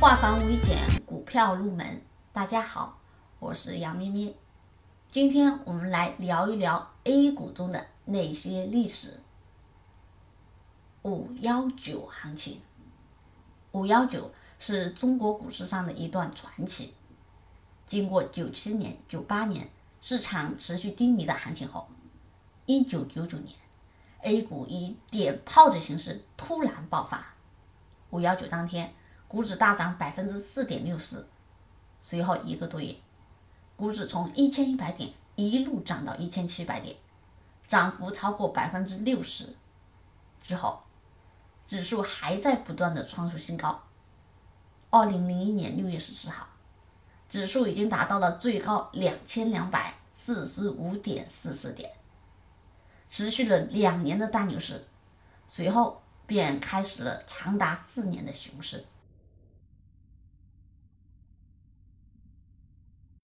化繁为简，股票入门。大家好，我是杨咩咩。今天我们来聊一聊 A 股中的那些历史。五幺九行情，五幺九是中国股市上的一段传奇。经过九七年、九八年市场持续低迷的行情后，一九九九年 A 股以点炮的形式突然爆发。五幺九当天，股指大涨百分之四点六四，随后一个多月，股指从一千一百点一路涨到一千七百点，涨幅超过百分之六十。之后，指数还在不断的创出新高。二零零一年六月十四号，指数已经达到了最高两千两百四十五点四四点，持续了两年的大牛市，随后便开始了长达四年的熊市。